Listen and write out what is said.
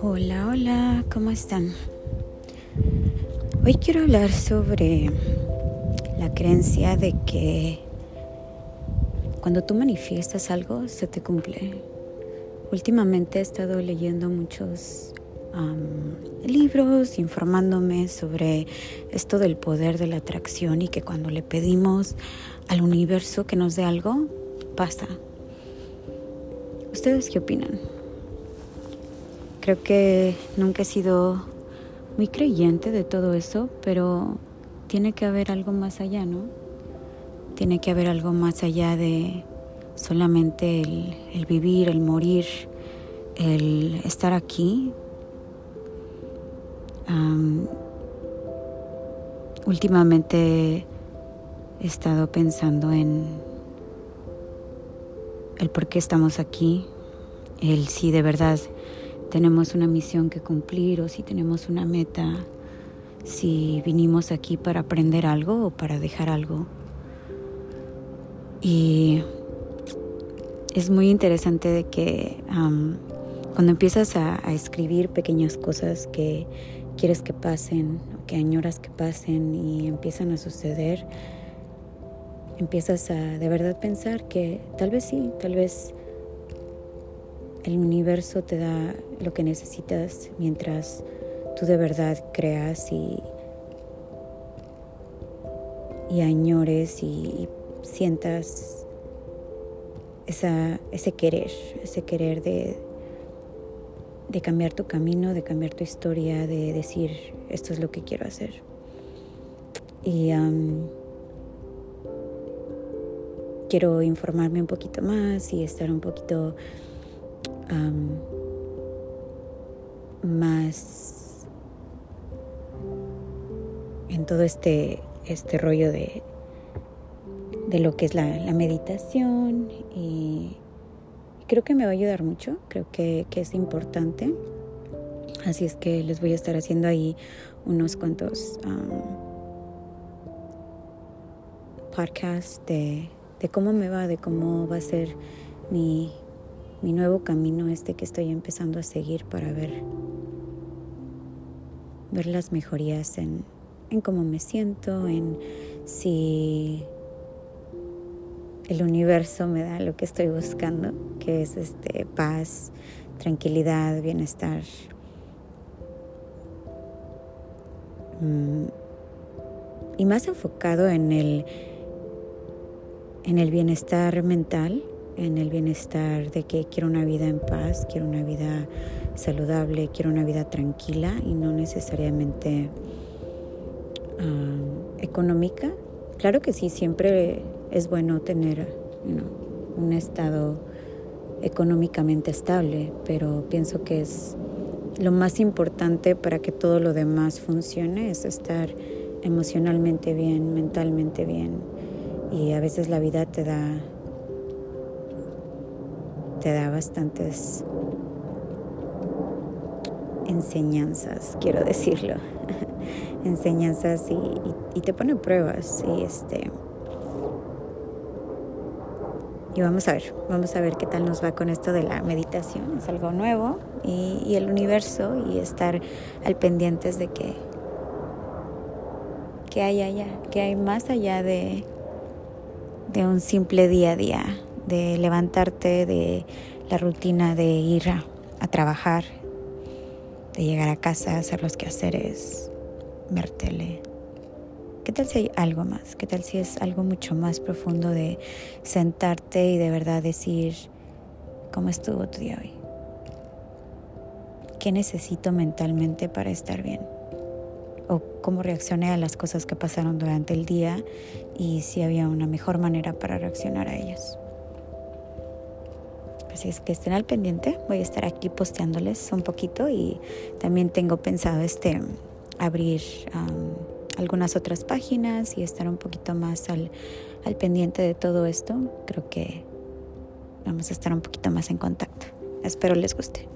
Hola, hola, ¿cómo están? Hoy quiero hablar sobre la creencia de que cuando tú manifiestas algo se te cumple. Últimamente he estado leyendo muchos libros, informándome sobre esto del poder de la atracción y que cuando le pedimos al universo que nos dé algo, pasa. ¿Ustedes qué opinan? Creo que nunca he sido muy creyente de todo eso, pero tiene que haber algo más allá, ¿no? Tiene que haber algo más allá de solamente el, vivir, el morir, el estar aquí. Últimamente he estado pensando en el por qué estamos aquí, el si de verdad tenemos una misión que cumplir o si tenemos una meta, si vinimos aquí para aprender algo o para dejar algo. Y es muy interesante de que cuando empiezas a, escribir pequeñas cosas que quieres que pasen o que añoras que pasen y empiezan a suceder, empiezas a de verdad pensar que tal vez sí, tal vez el universo te da lo que necesitas mientras tú de verdad creas y, y añores y, sientas esa, ese querer, ese querer de, de cambiar tu camino, de cambiar tu historia, de decir, esto es lo que quiero hacer. Y quiero informarme un poquito más y estar un poquito más en todo este, este rollo de, de lo que es la, meditación y creo que me va a ayudar mucho, creo que, es importante. Así es que les voy a estar haciendo ahí unos cuantos podcasts de, de cómo me va, de cómo va a ser mi, mi nuevo camino este que estoy empezando a seguir para ver, ver las mejorías en, en cómo me siento, en si el universo me da lo que estoy buscando, que es este paz, tranquilidad, bienestar. Mm, y más enfocado en el en el bienestar mental en el bienestar de que quiero una vida en paz, quiero una vida saludable, quiero una vida tranquila y no necesariamente ah, económica. Claro que sí, siempre es bueno tener un estado económicamente estable, pero pienso que es lo más importante para que todo lo demás funcione es estar emocionalmente bien, mentalmente bien. Y a veces la vida te da te da bastantes enseñanzas, quiero decirlo, enseñanzas y, te pone pruebas y este y vamos a ver, vamos a ver qué tal nos va con esto de la meditación, es algo nuevo y, el universo y estar al pendientes de que que hay allá, que hay más allá de de un simple día a día de levantarte de la rutina de ir a, trabajar, de llegar a casa, hacer los quehaceres, ver tele. ¿Qué tal si hay algo más? ¿Qué tal si es algo mucho más profundo de sentarte y de verdad decir, ¿cómo estuvo tu día hoy? ¿Qué necesito mentalmente para estar bien? ¿O cómo reaccioné a las cosas que pasaron durante el día y si había una mejor manera para reaccionar a ellas? Así es que estén al pendiente. Voy a estar aquí posteándoles un poquito y también tengo pensado este abrir algunas otras páginas y estar un poquito más al, al pendiente de todo esto. Creo que vamos a estar un poquito más en contacto. Espero les guste.